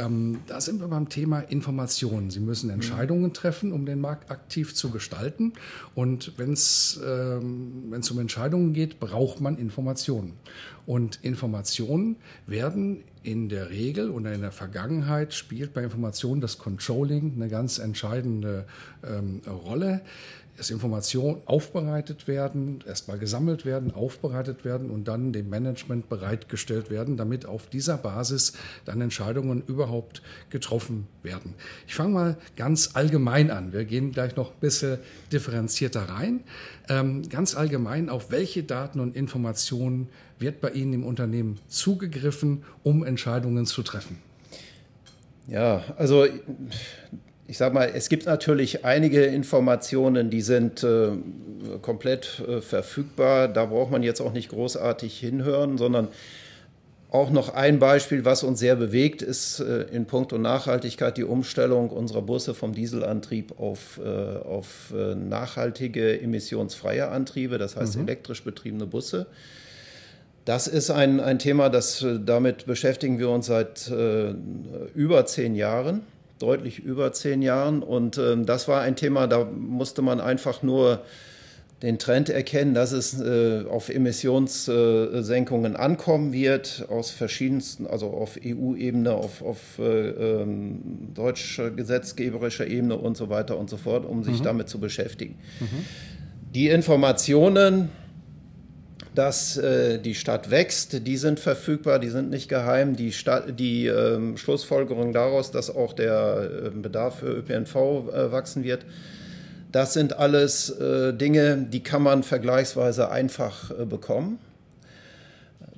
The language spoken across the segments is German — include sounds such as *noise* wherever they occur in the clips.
Ähm, da sind wir beim Thema Informationen. Sie müssen Entscheidungen treffen, um den Markt aktiv zu gestalten. Und wenn es ähm, um Entscheidungen geht, braucht man Informationen. Und Informationen werden in der Regel oder in der Vergangenheit spielt bei Informationen das Controlling eine ganz entscheidende ähm, Rolle dass Informationen aufbereitet werden, erstmal gesammelt werden, aufbereitet werden und dann dem Management bereitgestellt werden, damit auf dieser Basis dann Entscheidungen überhaupt getroffen werden. Ich fange mal ganz allgemein an. Wir gehen gleich noch ein bisschen differenzierter rein. Ähm, ganz allgemein, auf welche Daten und Informationen wird bei Ihnen im Unternehmen zugegriffen, um Entscheidungen zu treffen? Ja, also ich sage mal, es gibt natürlich einige Informationen, die sind äh, komplett äh, verfügbar. Da braucht man jetzt auch nicht großartig hinhören, sondern auch noch ein Beispiel, was uns sehr bewegt, ist äh, in puncto Nachhaltigkeit die Umstellung unserer Busse vom Dieselantrieb auf, äh, auf äh, nachhaltige, emissionsfreie Antriebe, das heißt mhm. elektrisch betriebene Busse. Das ist ein, ein Thema, das äh, damit beschäftigen wir uns seit über zehn Jahren deutlich über zehn Jahren. Und ähm, das war ein Thema, da musste man einfach nur den Trend erkennen, dass es äh, auf Emissionssenkungen äh, ankommen wird, aus verschiedensten, also auf EU-Ebene, auf, auf äh, ähm, deutscher gesetzgeberischer Ebene und so weiter und so fort, um sich mhm. damit zu beschäftigen. Mhm. Die Informationen, dass äh, die Stadt wächst, die sind verfügbar, die sind nicht geheim. Die, Stadt, die ähm, Schlussfolgerung daraus, dass auch der äh, Bedarf für ÖPNV äh, wachsen wird, das sind alles äh, Dinge, die kann man vergleichsweise einfach äh, bekommen.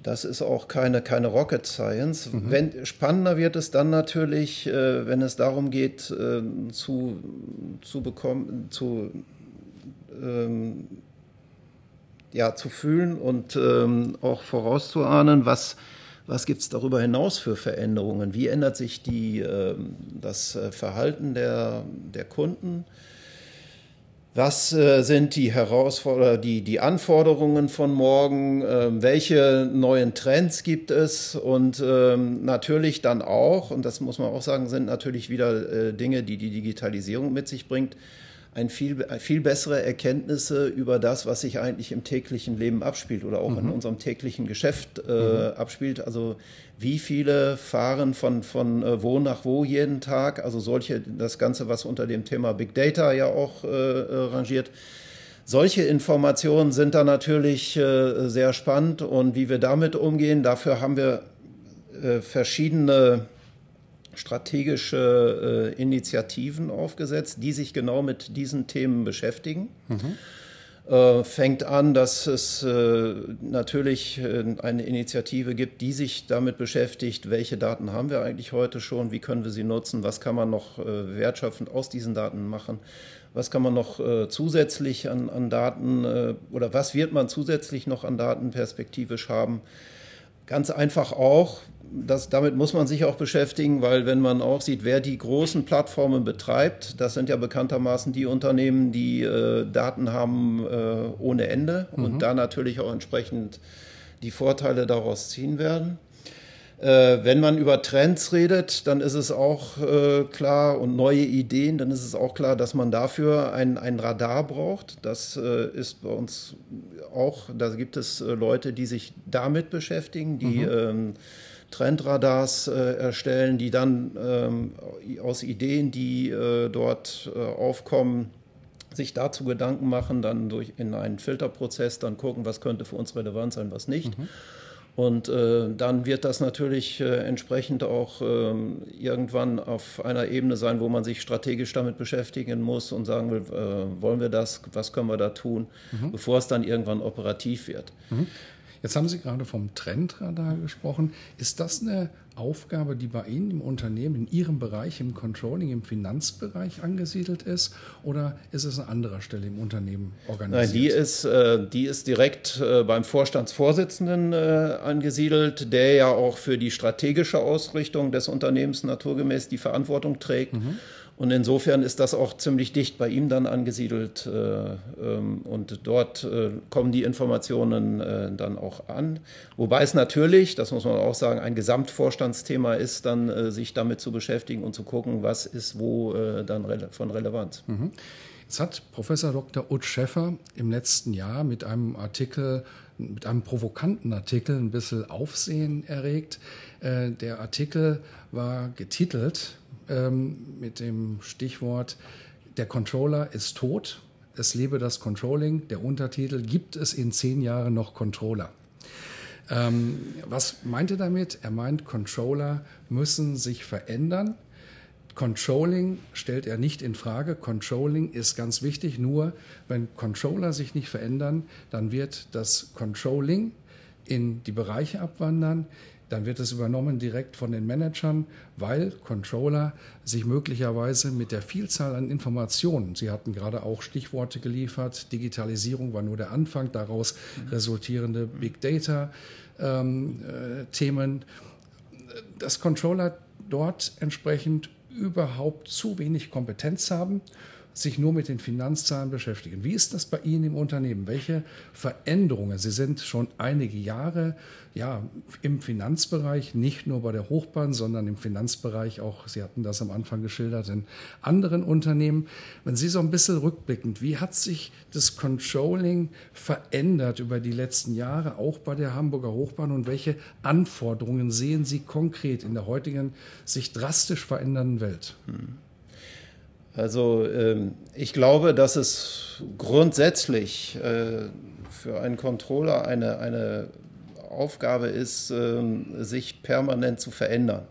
Das ist auch keine, keine Rocket Science. Mhm. Wenn, spannender wird es dann natürlich, äh, wenn es darum geht, zu, zu bekommen, zu ähm, ja, zu fühlen und ähm, auch vorauszuahnen, was, was gibt es darüber hinaus für Veränderungen? Wie ändert sich die, ähm, äh, das Verhalten der, der Kunden? Was äh, sind die Herausforderungen, die, die Anforderungen von morgen? Äh, welche neuen Trends gibt es? Und ähm, natürlich dann auch, und das muss man auch sagen, sind natürlich wieder äh, Dinge, die die Digitalisierung mit sich bringt ein viel, viel bessere Erkenntnisse über das, was sich eigentlich im täglichen Leben abspielt oder auch mhm. in unserem täglichen Geschäft äh, mhm. abspielt. Also wie viele fahren von, von äh, wo nach wo jeden Tag? Also solche, das Ganze, was unter dem Thema Big Data ja auch äh, äh rangiert. Solche Informationen sind da natürlich äh, sehr spannend und wie wir damit umgehen, dafür haben wir verschiedene strategische äh, Initiativen aufgesetzt, die sich genau mit diesen Themen beschäftigen. Mhm. Äh, fängt an, dass es äh, natürlich äh, eine Initiative gibt, die sich damit beschäftigt, welche Daten haben wir eigentlich heute schon, wie können wir sie nutzen, was kann man noch äh, wertschöpfend aus diesen Daten machen, was kann man noch äh, zusätzlich an, an Daten oder was wird man zusätzlich noch an Daten perspektivisch haben. Ganz einfach auch, das, damit muss man sich auch beschäftigen, weil wenn man auch sieht, wer die großen Plattformen betreibt, das sind ja bekanntermaßen die Unternehmen, die äh, Daten haben äh, ohne Ende mhm. und da natürlich auch entsprechend die Vorteile daraus ziehen werden. Äh, wenn man über Trends redet, dann ist es auch äh, klar und neue Ideen, dann ist es auch klar, dass man dafür ein, ein Radar braucht. Das äh, ist bei uns auch, da gibt es äh, Leute, die sich damit beschäftigen, die mhm. ähm, Trendradars äh, erstellen, die dann ähm, aus Ideen, die äh, dort äh, aufkommen, sich dazu Gedanken machen, dann durch in einen Filterprozess dann gucken, was könnte für uns relevant sein, was nicht. Mhm. Und äh, dann wird das natürlich äh, entsprechend auch ähm, irgendwann auf einer Ebene sein, wo man sich strategisch damit beschäftigen muss und sagen will, äh, wollen wir das, was können wir da tun, mhm. bevor es dann irgendwann operativ wird. Mhm. Jetzt haben Sie gerade vom Trendradar gesprochen. Ist das eine Aufgabe, die bei Ihnen im Unternehmen, in Ihrem Bereich, im Controlling, im Finanzbereich angesiedelt ist? Oder ist es an anderer Stelle im Unternehmen organisiert? Nein, die ist, äh, die ist direkt äh, beim Vorstandsvorsitzenden äh, angesiedelt, der ja auch für die strategische Ausrichtung des Unternehmens naturgemäß die Verantwortung trägt. Mhm. Und insofern ist das auch ziemlich dicht bei ihm dann angesiedelt. Äh, ähm, und dort äh, kommen die Informationen äh, dann auch an. Wobei es natürlich, das muss man auch sagen, ein Gesamtvorstandsthema ist, dann sich damit zu beschäftigen und zu gucken, was ist wo dann von Relevanz. Mhm. Jetzt hat Professor Dr. Utz Schäffer im letzten Jahr mit einem Artikel, mit einem provokanten Artikel ein bisschen Aufsehen erregt. Der Artikel war getitelt ähm, mit dem Stichwort Der Controller ist tot, es lebe das Controlling. Der Untertitel Gibt es in zehn Jahren noch Controller? Ähm, was meint er damit? Er meint, Controller müssen sich verändern. Controlling stellt er nicht in Frage. Controlling ist ganz wichtig. Nur wenn Controller sich nicht verändern, dann wird das Controlling in die Bereiche abwandern, dann wird es übernommen direkt von den Managern, weil Controller sich möglicherweise mit der Vielzahl an Informationen, Sie hatten gerade auch Stichworte geliefert, Digitalisierung war nur der Anfang, daraus resultierende Big Data ähm, äh, Themen, dass Controller dort entsprechend überhaupt zu wenig Kompetenz haben sich nur mit den Finanzzahlen beschäftigen. Wie ist das bei Ihnen im Unternehmen? Welche Veränderungen? Sie sind schon einige Jahre ja, im Finanzbereich, nicht nur bei der Hochbahn, sondern im Finanzbereich auch, Sie hatten das am Anfang geschildert, in anderen Unternehmen. Wenn Sie so ein bisschen rückblickend, wie hat sich das Controlling verändert über die letzten Jahre, auch bei der Hamburger Hochbahn und welche Anforderungen sehen Sie konkret in der heutigen, sich drastisch verändernden Welt? Hm. Also ähm, ich glaube, dass es grundsätzlich äh, für einen Controller eine, eine Aufgabe ist, ähm, sich permanent zu verändern.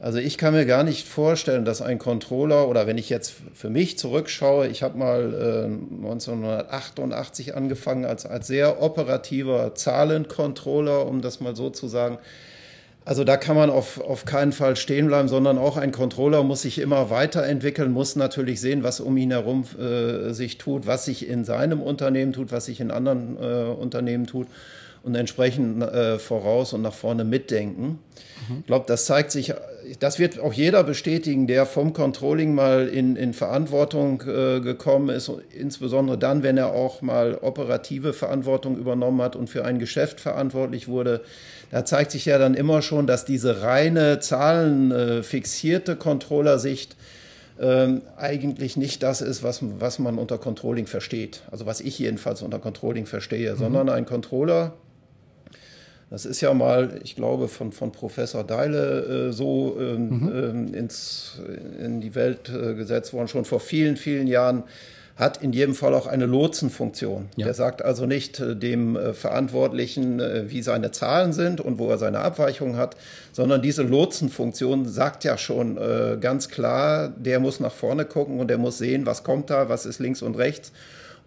Also ich kann mir gar nicht vorstellen, dass ein Controller oder wenn ich jetzt für mich zurückschaue, ich habe mal 1988 äh, angefangen als, als sehr operativer Zahlencontroller, um das mal so zu sagen. Also da kann man auf, auf keinen Fall stehen bleiben, sondern auch ein Controller muss sich immer weiterentwickeln, muss natürlich sehen, was um ihn herum äh, sich tut, was sich in seinem Unternehmen tut, was sich in anderen äh, Unternehmen tut und entsprechend äh, voraus und nach vorne mitdenken. Mhm. Ich glaube, das zeigt sich, das wird auch jeder bestätigen, der vom Controlling mal in, in Verantwortung äh, gekommen ist, insbesondere dann, wenn er auch mal operative Verantwortung übernommen hat und für ein Geschäft verantwortlich wurde da zeigt sich ja dann immer schon, dass diese reine zahlenfixierte Controllersicht ähm, eigentlich nicht das ist, was, was man unter Controlling versteht. Also was ich jedenfalls unter Controlling verstehe, mhm. sondern ein Controller, das ist ja mal, ich glaube, von, von Professor Deile äh, so ähm, mhm. ähm, ins, in die Welt äh, gesetzt worden, schon vor vielen, vielen Jahren hat in jedem Fall auch eine Lotsenfunktion. Ja. Der sagt also nicht äh, dem äh, Verantwortlichen, äh, wie seine Zahlen sind und wo er seine Abweichungen hat, sondern diese Lotsenfunktion sagt ja schon ganz klar, der muss nach vorne gucken und der muss sehen, was kommt da, was ist links und rechts.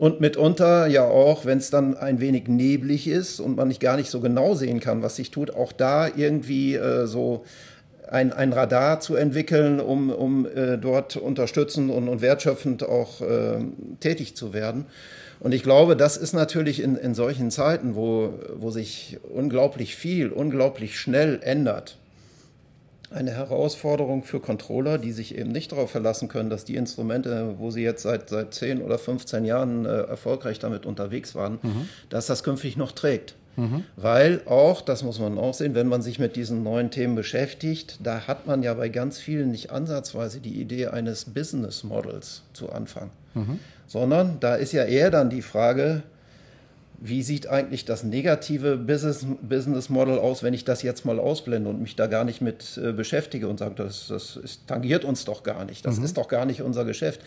Und mitunter ja auch, wenn es dann ein wenig neblig ist und man nicht gar nicht so genau sehen kann, was sich tut, auch da irgendwie äh, so ein, ein Radar zu entwickeln, um, um äh, dort unterstützend und, und wertschöpfend auch äh, tätig zu werden. Und ich glaube, das ist natürlich in, in solchen Zeiten, wo, wo sich unglaublich viel, unglaublich schnell ändert, eine Herausforderung für Controller, die sich eben nicht darauf verlassen können, dass die Instrumente, wo sie jetzt seit, seit 10 oder 15 Jahren äh, erfolgreich damit unterwegs waren, mhm. dass das künftig noch trägt. Mhm. Weil auch, das muss man auch sehen, wenn man sich mit diesen neuen Themen beschäftigt, da hat man ja bei ganz vielen nicht ansatzweise die Idee eines Business Models zu Anfang. Mhm. Sondern da ist ja eher dann die Frage, wie sieht eigentlich das negative Business, Business Model aus, wenn ich das jetzt mal ausblende und mich da gar nicht mit äh, beschäftige und sage, das, das ist, tangiert uns doch gar nicht, das mhm. ist doch gar nicht unser Geschäft.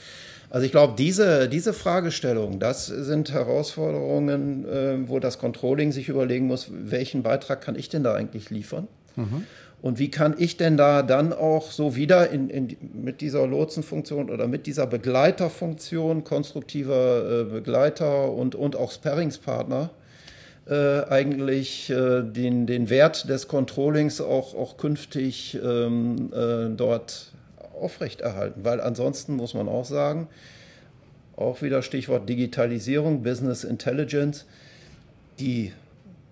Also ich glaube, diese, diese Fragestellung, das sind Herausforderungen, äh, wo das Controlling sich überlegen muss, welchen Beitrag kann ich denn da eigentlich liefern? Mhm. Und wie kann ich denn da dann auch so wieder in, in, mit dieser Lotsenfunktion oder mit dieser Begleiterfunktion, konstruktiver äh, Begleiter und, und auch Sparringspartner, äh, eigentlich äh, den, den Wert des Controllings auch, auch künftig ähm, äh, dort aufrechterhalten. Weil ansonsten muss man auch sagen, auch wieder Stichwort Digitalisierung, Business Intelligence, die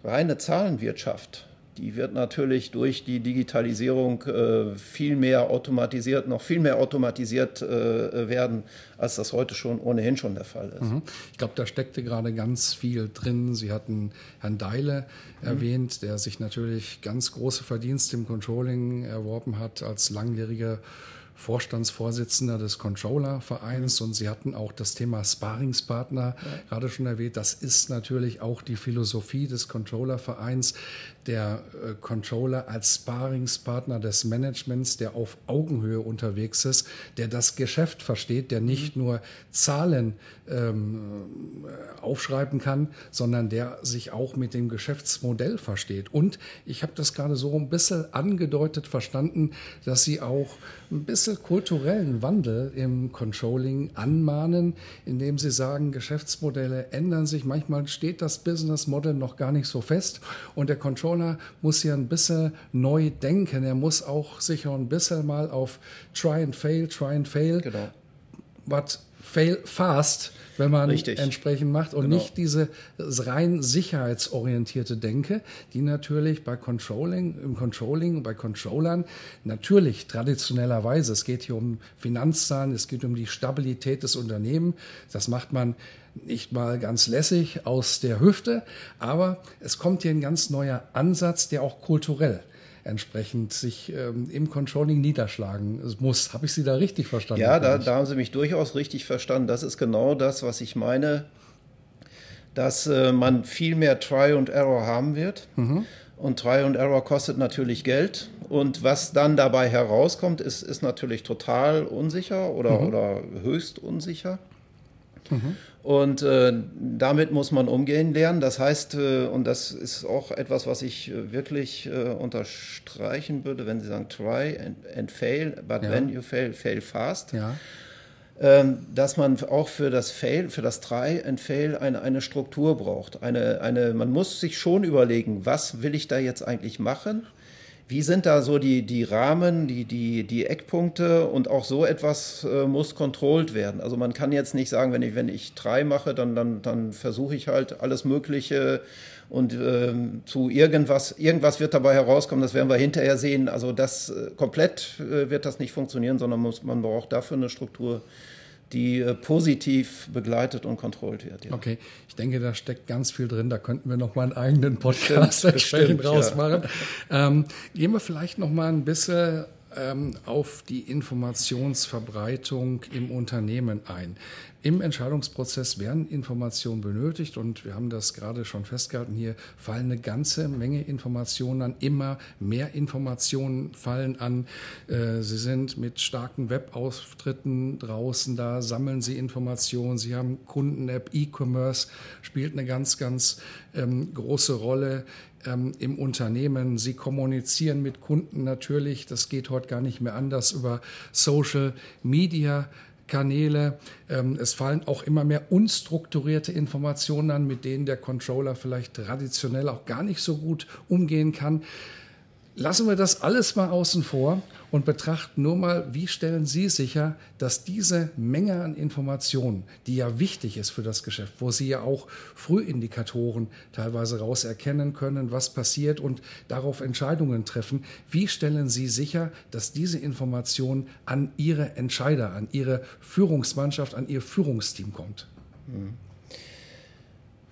reine Zahlenwirtschaft, die wird natürlich durch die Digitalisierung äh, viel mehr automatisiert, noch viel mehr automatisiert äh, werden, als das heute schon ohnehin schon der Fall ist. Mhm. Ich glaube, da steckte gerade ganz viel drin. Sie hatten Herrn Deile mhm. erwähnt, der sich natürlich ganz große Verdienste im Controlling erworben hat als langjähriger Vorstandsvorsitzender des Controller-Vereins und Sie hatten auch das Thema Sparingspartner ja. gerade schon erwähnt. Das ist natürlich auch die Philosophie des Controller-Vereins, der äh, Controller als Sparingspartner des Managements, der auf Augenhöhe unterwegs ist, der das Geschäft versteht, der nicht mhm. nur Zahlen ähm, aufschreiben kann, sondern der sich auch mit dem Geschäftsmodell versteht. Und ich habe das gerade so ein bisschen angedeutet verstanden, dass sie auch ein bisschen kulturellen Wandel im Controlling anmahnen, indem sie sagen, Geschäftsmodelle ändern sich. Manchmal steht das Business Model noch gar nicht so fest und der Controller muss hier ein bisschen neu denken. Er muss auch sich ein bisschen mal auf Try and Fail, Try and Fail. Genau. But fail fast, wenn man Richtig. entsprechend macht und genau. nicht diese rein sicherheitsorientierte Denke, die natürlich bei Controlling, im Controlling, bei Controllern natürlich traditionellerweise, es geht hier um Finanzzahlen, es geht um die Stabilität des Unternehmens, das macht man nicht mal ganz lässig aus der Hüfte, aber es kommt hier ein ganz neuer Ansatz, der auch kulturell entsprechend sich ähm, im Controlling niederschlagen muss. Habe ich Sie da richtig verstanden? Ja, da, da, haben Sie mich durchaus richtig verstanden. Das ist genau das, was ich meine, dass äh, man viel mehr Try und Error haben wird. Mhm. Und Try und Error kostet natürlich Geld. Und was dann dabei herauskommt, ist, ist natürlich total unsicher oder, mhm. oder höchst unsicher. Mhm. Und äh, damit muss man umgehen lernen. Das heißt, äh, und das ist auch etwas, was ich äh, wirklich äh, unterstreichen würde, wenn Sie sagen try and, and fail, but ja. when you fail, fail fast. Ja. Ähm, dass man auch für das Fail, für das Try and Fail eine, eine Struktur braucht. Eine, eine, man muss sich schon überlegen, was will ich da jetzt eigentlich machen? Wie sind da so die, die Rahmen, die, die, die Eckpunkte und auch so etwas äh, muss kontrolliert werden? Also man kann jetzt nicht sagen, wenn ich, wenn ich drei mache, dann, dann, dann versuche ich halt alles Mögliche und ähm, zu irgendwas, irgendwas wird dabei herauskommen, das werden wir hinterher sehen. Also das äh, komplett äh, wird das nicht funktionieren, sondern muss, man braucht dafür eine Struktur, die äh, positiv begleitet und kontrolliert wird. Ja. Okay, ich denke, da steckt ganz viel drin. Da könnten wir noch mal einen eigenen Podcast entsprechend *laughs* rausmachen. Ja. Ähm, gehen wir vielleicht noch mal ein bisschen auf die Informationsverbreitung im Unternehmen ein. Im Entscheidungsprozess werden Informationen benötigt und wir haben das gerade schon festgehalten. Hier fallen eine ganze Menge Informationen an. Immer mehr Informationen fallen an. Äh, Sie sind mit starken Webauftritten draußen, da sammeln Sie Informationen. Sie haben Kunden-App, E-Commerce spielt eine ganz, ganz ähm, große Rolle ähm, im Unternehmen. Sie kommunizieren mit Kunden natürlich. Das geht heute gar nicht mehr anders über Social Media. Kanäle. Ähm, es fallen auch immer mehr unstrukturierte Informationen an, mit denen der Controller vielleicht traditionell auch gar nicht so gut umgehen kann. Lassen wir das alles mal außen vor und betrachten nur mal, wie stellen Sie sicher, dass diese Menge an Informationen, die ja wichtig ist für das Geschäft, wo Sie ja auch Frühindikatoren teilweise rauserkennen können, was passiert und darauf Entscheidungen treffen, wie stellen Sie sicher, dass diese Information an Ihre Entscheider, an Ihre Führungsmannschaft, an Ihr Führungsteam kommt?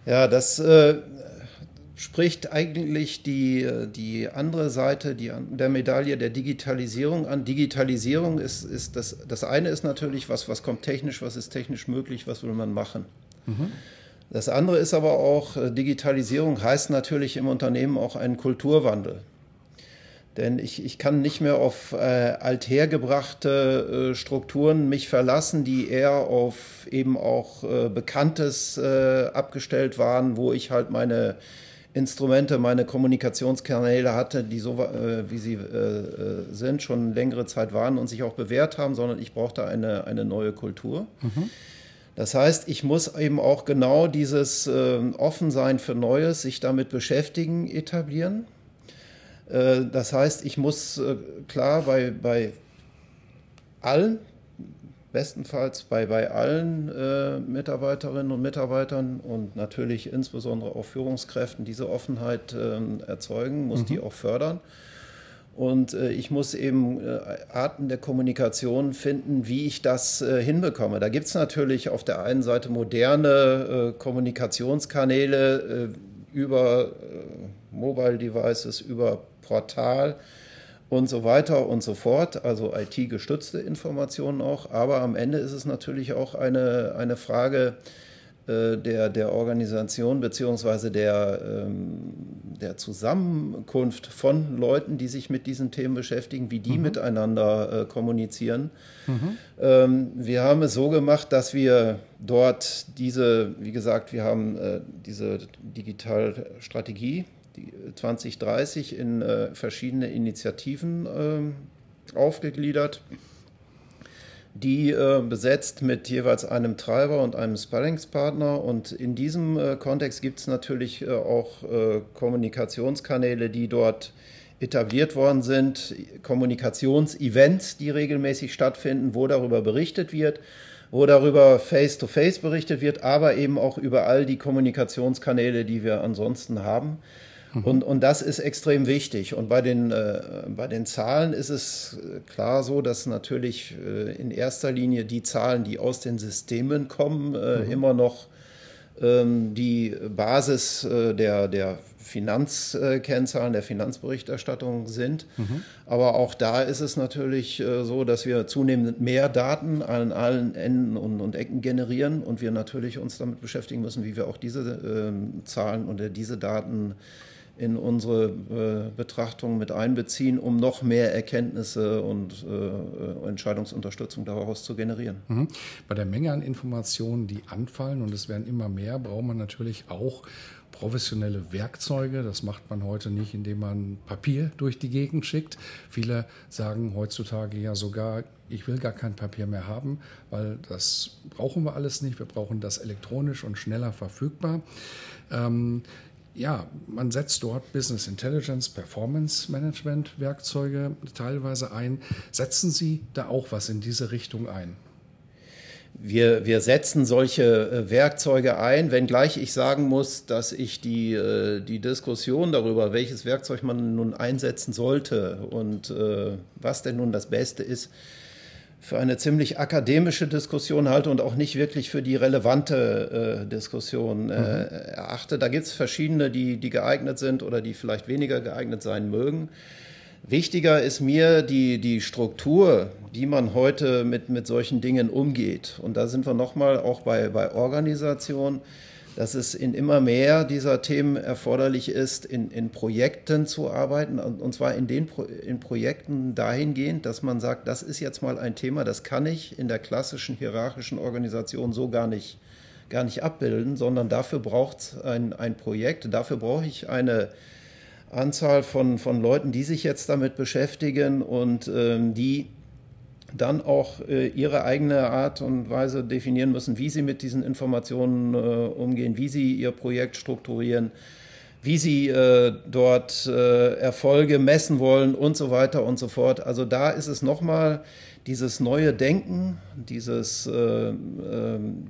Ja, das äh, spricht eigentlich die, die andere Seite die, der Medaille der Digitalisierung an. Digitalisierung ist, ist das, das eine ist natürlich, was, was kommt technisch, was ist technisch möglich, was will man machen. Mhm. Das andere ist aber auch, äh, Digitalisierung heißt natürlich im Unternehmen auch einen Kulturwandel. Denn ich, ich kann nicht mehr auf äh, althergebrachte äh, Strukturen mich verlassen, die eher auf eben auch äh, Bekanntes äh, abgestellt waren, wo ich halt meine Instrumente, meine Kommunikationskanäle hatte, die so, äh, wie sie äh, sind, schon längere Zeit waren und sich auch bewährt haben, sondern ich brauchte eine, eine neue Kultur. Mhm. Das heißt, ich muss eben auch genau dieses äh, Offensein für Neues, sich damit beschäftigen, etablieren. Äh, das heißt, ich muss äh, klar bei, bei allen, bestenfalls bei, bei allen äh, Mitarbeiterinnen und Mitarbeitern und natürlich insbesondere auch Führungskräften diese Offenheit ähm, erzeugen, muss mhm. die auch fördern. Und äh, ich muss eben äh, Arten der Kommunikation finden, wie ich das äh, hinbekomme. Da gibt es natürlich auf der einen Seite moderne äh, Kommunikationskanäle äh, über Mobile Devices, über Portal und so weiter und so fort, also IT-gestützte Informationen auch. Aber am Ende ist es natürlich auch eine, eine Frage, äh, der, der Organisation beziehungsweise der, ähm, der Zusammenkunft von Leuten, die sich mit diesen Themen beschäftigen, wie die mhm. miteinander äh, kommunizieren. Mhm. Ähm, wir haben es so gemacht, dass wir dort diese, wie gesagt, wir haben äh, diese Digitalstrategie 2030 in äh, verschiedene Initiativen äh, aufgegliedert die äh, besetzt mit jeweils einem Treiber und einem Sparringspartner. Und in diesem äh, Kontext gibt es natürlich äh, auch äh, Kommunikationskanäle, die dort etabliert worden sind, Kommunikationsevents, die regelmäßig stattfinden, wo darüber berichtet wird, wo darüber face-to-face -face berichtet wird, aber eben auch über all die Kommunikationskanäle, die wir ansonsten haben. Mhm. Und, und das ist extrem wichtig. Und bei den, äh, bei den Zahlen ist es äh, klar so, dass natürlich äh, in erster Linie die Zahlen, die aus den Systemen kommen, äh, mhm. immer noch ähm, die Basis äh, der, der Finanzkennzahlen, der Finanzberichterstattung sind. Mhm. Aber auch da ist es natürlich äh, so, dass wir zunehmend mehr Daten an allen Enden und, und, Ecken generieren und wir natürlich uns damit beschäftigen müssen, wie wir auch diese äh, Zahlen oder diese Daten in unsere äh, Betrachtung mit einbeziehen, um noch mehr Erkenntnisse und äh, Entscheidungsunterstützung daraus zu generieren. Mhm. Bei der Menge an Informationen, die anfallen, und es werden immer mehr, braucht man natürlich auch professionelle Werkzeuge. Das macht man heute nicht, indem man Papier durch die Gegend schickt. Viele sagen heutzutage ja sogar, ich will gar kein Papier mehr haben, weil das brauchen wir alles nicht. Wir brauchen das elektronisch und schneller verfügbar. Ähm, ja, man setzt dort Business Intelligence, Performance Management Werkzeuge teilweise ein. Setzen Sie da auch was in diese Richtung ein? Wir, wir setzen solche äh, Werkzeuge ein, wenngleich ich sagen muss, dass ich die, äh, die Diskussion darüber, welches Werkzeug man nun einsetzen sollte und äh, was denn nun das Beste ist, für eine ziemlich akademische Diskussion halte und auch nicht wirklich für die relevante äh, Diskussion äh, mhm. erachte. Da gibt es verschiedene, die, die geeignet sind oder die vielleicht weniger geeignet sein mögen. Wichtiger ist mir die, die Struktur, die man heute mit, mit solchen Dingen umgeht. Und da sind wir nochmal auch bei, bei Organisation dass es in immer mehr dieser Themen erforderlich ist, in, in Projekten zu arbeiten, und zwar in den Pro in Projekten dahingehend, dass man sagt, das ist jetzt mal ein Thema, das kann ich in der klassischen hierarchischen Organisation so gar nicht, gar nicht abbilden, sondern dafür braucht es ein, ein Projekt, dafür brauche ich eine Anzahl von, von Leuten, die sich jetzt damit beschäftigen und ähm, die dann auch äh, ihre eigene Art und Weise definieren müssen, wie sie mit diesen Informationen äh, umgehen, wie sie ihr Projekt strukturieren, wie sie äh, dort äh, Erfolge messen wollen und so weiter und so fort. Also da ist es nochmal dieses neue Denken, dieses, äh, äh,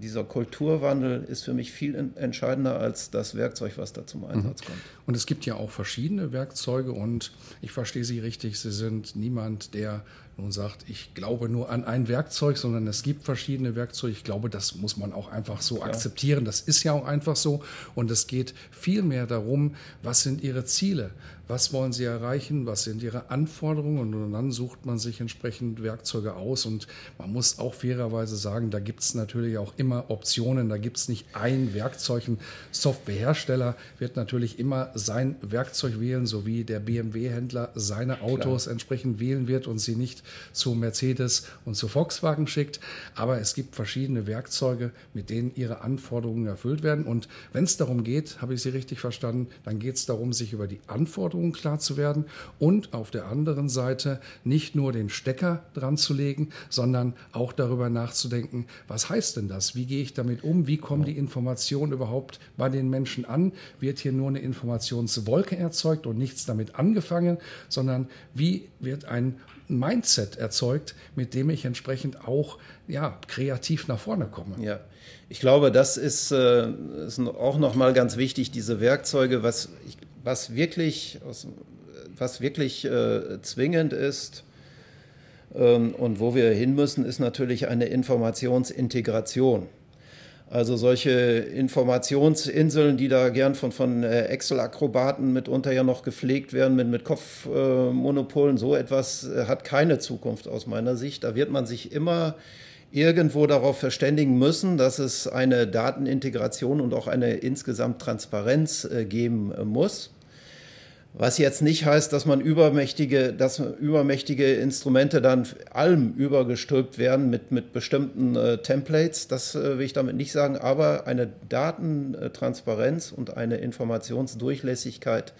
dieser Kulturwandel ist für mich viel entscheidender als das Werkzeug, was da zum Einsatz mhm. kommt. Und es gibt ja auch verschiedene Werkzeuge und ich verstehe Sie richtig, Sie sind niemand, der nun sagt, ich glaube nur an ein Werkzeug, sondern es gibt verschiedene Werkzeuge. Ich glaube, das muss man auch einfach so ja. akzeptieren. Das ist ja auch einfach so. Und es geht vielmehr darum, was sind Ihre Ziele? Was wollen Sie erreichen? Was sind Ihre Anforderungen? Und dann sucht man sich entsprechend Werkzeuge aus und man muss auch fairerweise sagen, da gibt es natürlich auch immer Optionen, da gibt es nicht ein Werkzeug. Ein Softwarehersteller wird natürlich immer sein Werkzeug wählen, so wie der BMW-Händler seine Autos Klar. entsprechend wählen wird und sie nicht zu Mercedes und zu Volkswagen schickt. Aber es gibt verschiedene Werkzeuge, mit denen ihre Anforderungen erfüllt werden. Und wenn es darum geht, habe ich Sie richtig verstanden, dann geht es darum, sich über die Anforderungen klar zu werden und auf der anderen Seite nicht nur den Stecker dran zu legen, sondern auch darüber nachzudenken, was heißt denn das? Wie gehe ich damit um? Wie kommen die Informationen überhaupt bei den Menschen an? Wird hier nur eine Informationswolke erzeugt und nichts damit angefangen, sondern wie wird ein Mindset erzeugt, mit dem ich entsprechend auch ja, kreativ nach vorne komme. Ja, ich glaube, das ist, äh, ist auch nochmal ganz wichtig, diese Werkzeuge, was, was wirklich, was wirklich äh, zwingend ist, ähm, und wo wir hin müssen, ist natürlich eine Informationsintegration. Also solche Informationsinseln, die da gern von, von äh, Excel-Akrobaten mitunter ja noch gepflegt werden mit, mit Kopfmonopolen, so etwas äh, hat keine Zukunft aus meiner Sicht. Da wird man sich immer irgendwo darauf verständigen müssen, dass es eine Datenintegration und auch eine insgesamt Transparenz äh, geben muss. Was jetzt nicht heißt, dass man übermächtige, dass übermächtige Instrumente dann allem übergestülpt werden mit, mit bestimmten äh, Templates. Das äh, will ich damit nicht sagen. Aber eine Datentransparenz und eine Informationsdurchlässigkeit, äh,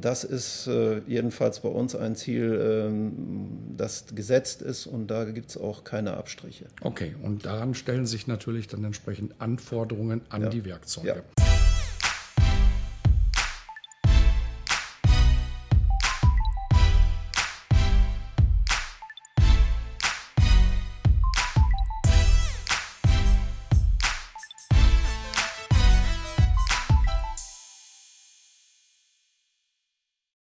das ist äh, jedenfalls bei uns ein Ziel, ähm, das gesetzt ist und da gibt es auch keine Abstriche. Okay, und daran stellen sich natürlich dann entsprechend Anforderungen an ja. die Werkzeuge. Ja.